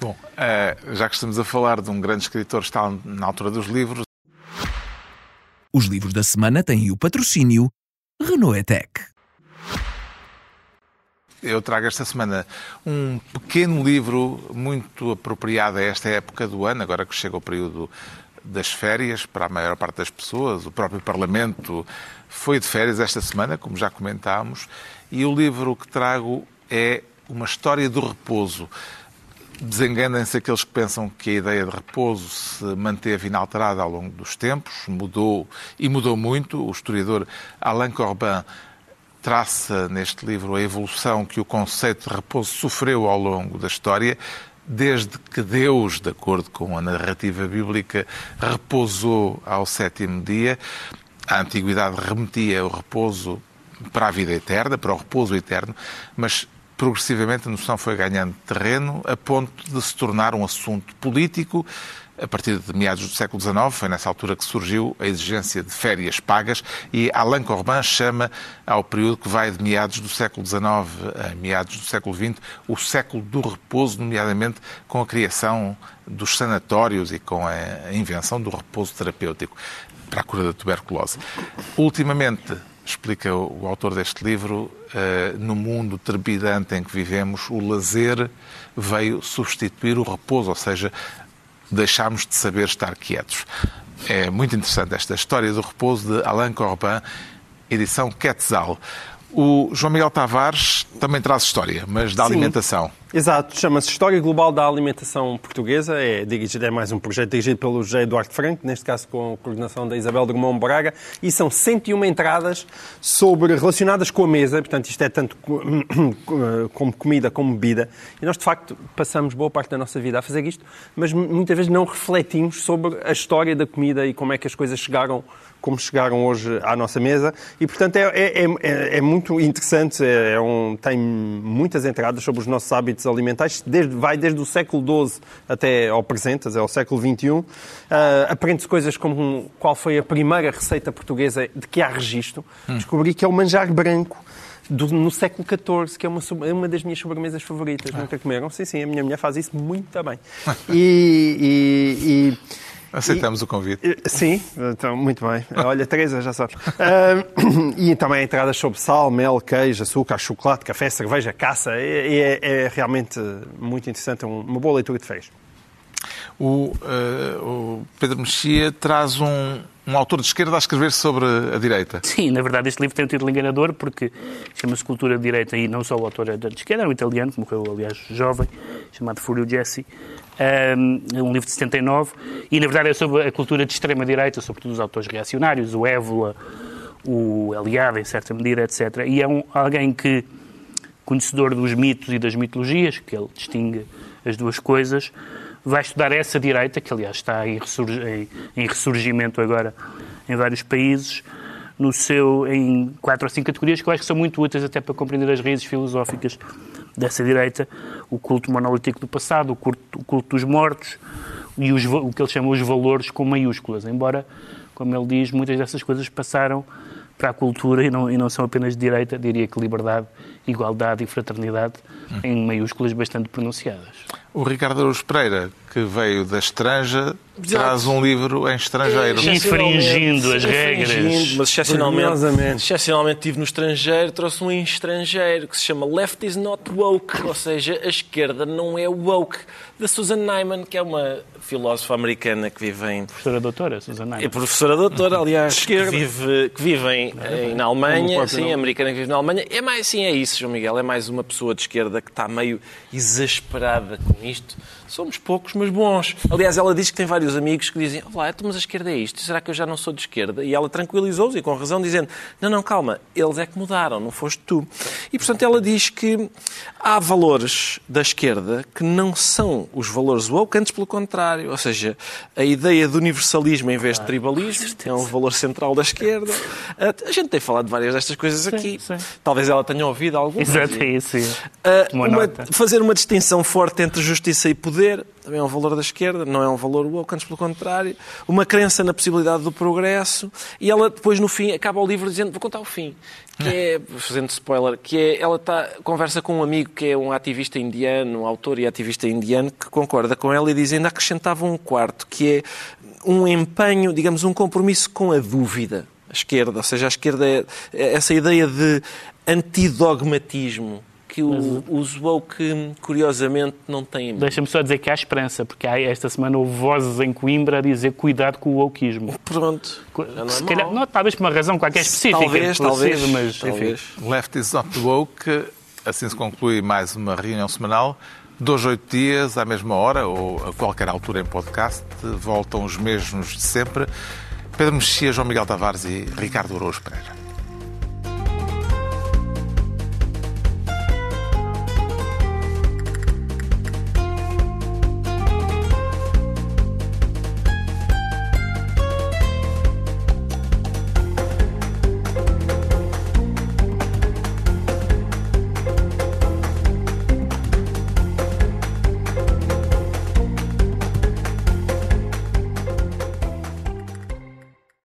Bom, eh, já que estamos a falar de um grande escritor está na altura dos livros. Os livros da semana têm o patrocínio Renault Etec. Eu trago esta semana um pequeno livro muito apropriado a esta época do ano, agora que chega o período das férias para a maior parte das pessoas. O próprio Parlamento foi de férias esta semana, como já comentámos, e o livro que trago é Uma História do Repouso. Desenganem-se aqueles que pensam que a ideia de repouso se manteve inalterada ao longo dos tempos, mudou e mudou muito. O historiador Alain Corbin traça neste livro a evolução que o conceito de repouso sofreu ao longo da história, desde que Deus, de acordo com a narrativa bíblica, repousou ao sétimo dia. A antiguidade remetia o repouso para a vida eterna, para o repouso eterno, mas progressivamente a noção foi ganhando terreno a ponto de se tornar um assunto político. A partir de meados do século XIX, foi nessa altura que surgiu a exigência de férias pagas e Alain Corbin chama ao período que vai de meados do século XIX a meados do século XX o século do repouso, nomeadamente com a criação dos sanatórios e com a invenção do repouso terapêutico para a cura da tuberculose. Ultimamente, explica o autor deste livro, eh, no mundo trepidante em que vivemos, o lazer veio substituir o repouso, ou seja, deixámos de saber estar quietos. É muito interessante esta história do repouso de Alain Corbin, edição Quetzal. O João Miguel Tavares também traz história, mas da Sim. alimentação. Exato, chama-se História Global da Alimentação Portuguesa. É, dirigido, é mais um projeto dirigido pelo José Eduardo Franco, neste caso com a coordenação da Isabel Drummond Braga, e são 101 entradas sobre, relacionadas com a mesa, portanto isto é tanto co- como comida como bebida. E nós, de facto, passamos boa parte da nossa vida a fazer isto, mas muitas vezes não refletimos sobre a história da comida e como é que as coisas chegaram como chegaram hoje à nossa mesa e, portanto, é, é, é, é muito interessante, é, é um, tem muitas entradas sobre os nossos hábitos alimentares, desde, vai desde o século XII até ao presente, é ao século XXI. Ah, Aprende-se coisas como qual foi a primeira receita portuguesa de que há registro. Descobri que é o manjar branco. do- no século XIV, que é uma, é uma das minhas sobremesas favoritas. Nunca comeram? Sim, sim, a minha mulher faz isso muito bem. E- e- e Aceitamos o convite. Sim, então, muito bem. Olha, Teresa, já sabes. Ah, e também entradas sobre sal, mel, queijo, açúcar, chocolate, café, cerveja, caça. É, é- é realmente muito interessante, é um- uma boa leitura de férias. O, eh, o Pedro Mexia traz um, um autor de esquerda a escrever sobre a direita. Sim, na verdade este livro tem um título enganador porque chama-se Cultura de Direita e não só o autor é da esquerda, é um italiano, que morreu aliás jovem, chamado Fúrio Jesse. Um, é um livro de 79 e na verdade é sobre a cultura de extrema-direita, sobretudo os autores reacionários, o Évola, o Eliade, em certa medida, etc. E é um, alguém que, conhecedor dos mitos e das mitologias, que ele distingue as duas coisas, vai estudar essa direita, que aliás está em, ressurg- em- em ressurgimento agora em vários países, no seu, em quatro ou cinco categorias que eu acho que são muito úteis até para compreender as raízes filosóficas dessa direita, o culto monolítico do passado, o culto, o culto dos mortos e os o que ele chama os valores com maiúsculas, embora, como ele diz, muitas dessas coisas passaram para a cultura e não, e não são apenas de direita, diria que liberdade, igualdade e fraternidade em maiúsculas bastante pronunciadas. O Ricardo Araújo Pereira, que veio da Estranja, traz um livro em estrangeiro. Infringindo as regras. Infringindo, Mas excepcionalmente, excepcionalmente estive no estrangeiro, trouxe um em estrangeiro que se chama Left is not woke, ou seja, a esquerda não é woke, da Susan Nyman, que é uma filósofa americana que vive em Professora doutora, Susana. é professora doutora, aliás, que vive, que vive em, em- na Alemanha, sim, americana que vive na Alemanha. É mais, sim, é isso, João Miguel, é mais uma pessoa de esquerda que está meio exasperada com isto. Somos poucos, mas bons. Aliás, ela diz que tem vários amigos que dizem, olá, então, mas a esquerda é isto, será que eu já não sou de esquerda? E ela tranquilizou-os, e com razão, dizendo, não, não, calma, eles é que mudaram, não foste tu. E, portanto, ela diz que há valores da esquerda que não são os valores woke, antes pelo contrário. Ou seja, a ideia de universalismo em vez de tribalismo é um valor central da esquerda. A gente tem falado de várias destas coisas aqui. sim. Talvez ela tenha ouvido algumas. Exato, é isso. Ah, Uma fazer uma distinção forte entre justiça e poder, também é um valor da esquerda, não é um valor woke, antes pelo contrário. Uma crença na possibilidade do progresso. E ela depois, no fim, acaba o livro dizendo, vou contar o fim, que é, fazendo spoiler, que é, ela tá, conversa com um amigo que é um ativista indiano, um autor e ativista indiano, que concorda com ela e diz, ainda acrescentava um quarto, que é um empenho, digamos, um compromisso com a dúvida. A esquerda, ou seja, a esquerda é, é essa ideia de antidogmatismo que o, os woke, curiosamente, não têm. Deixa-me só dizer que há esperança, porque há, esta semana houve vozes em Coimbra a dizer cuidado com o wokeismo. Pronto. É Se calhar, não, talvez por uma razão qualquer específica. Talvez, talvez. Mas, talvez. Enfim. Left is not woke. Assim se conclui mais uma reunião semanal. Dois, oito dias, à mesma hora, ou a qualquer altura em podcast, voltam os mesmos de sempre. Pedro Mexia, João Miguel Tavares e Ricardo Araújo Pereira.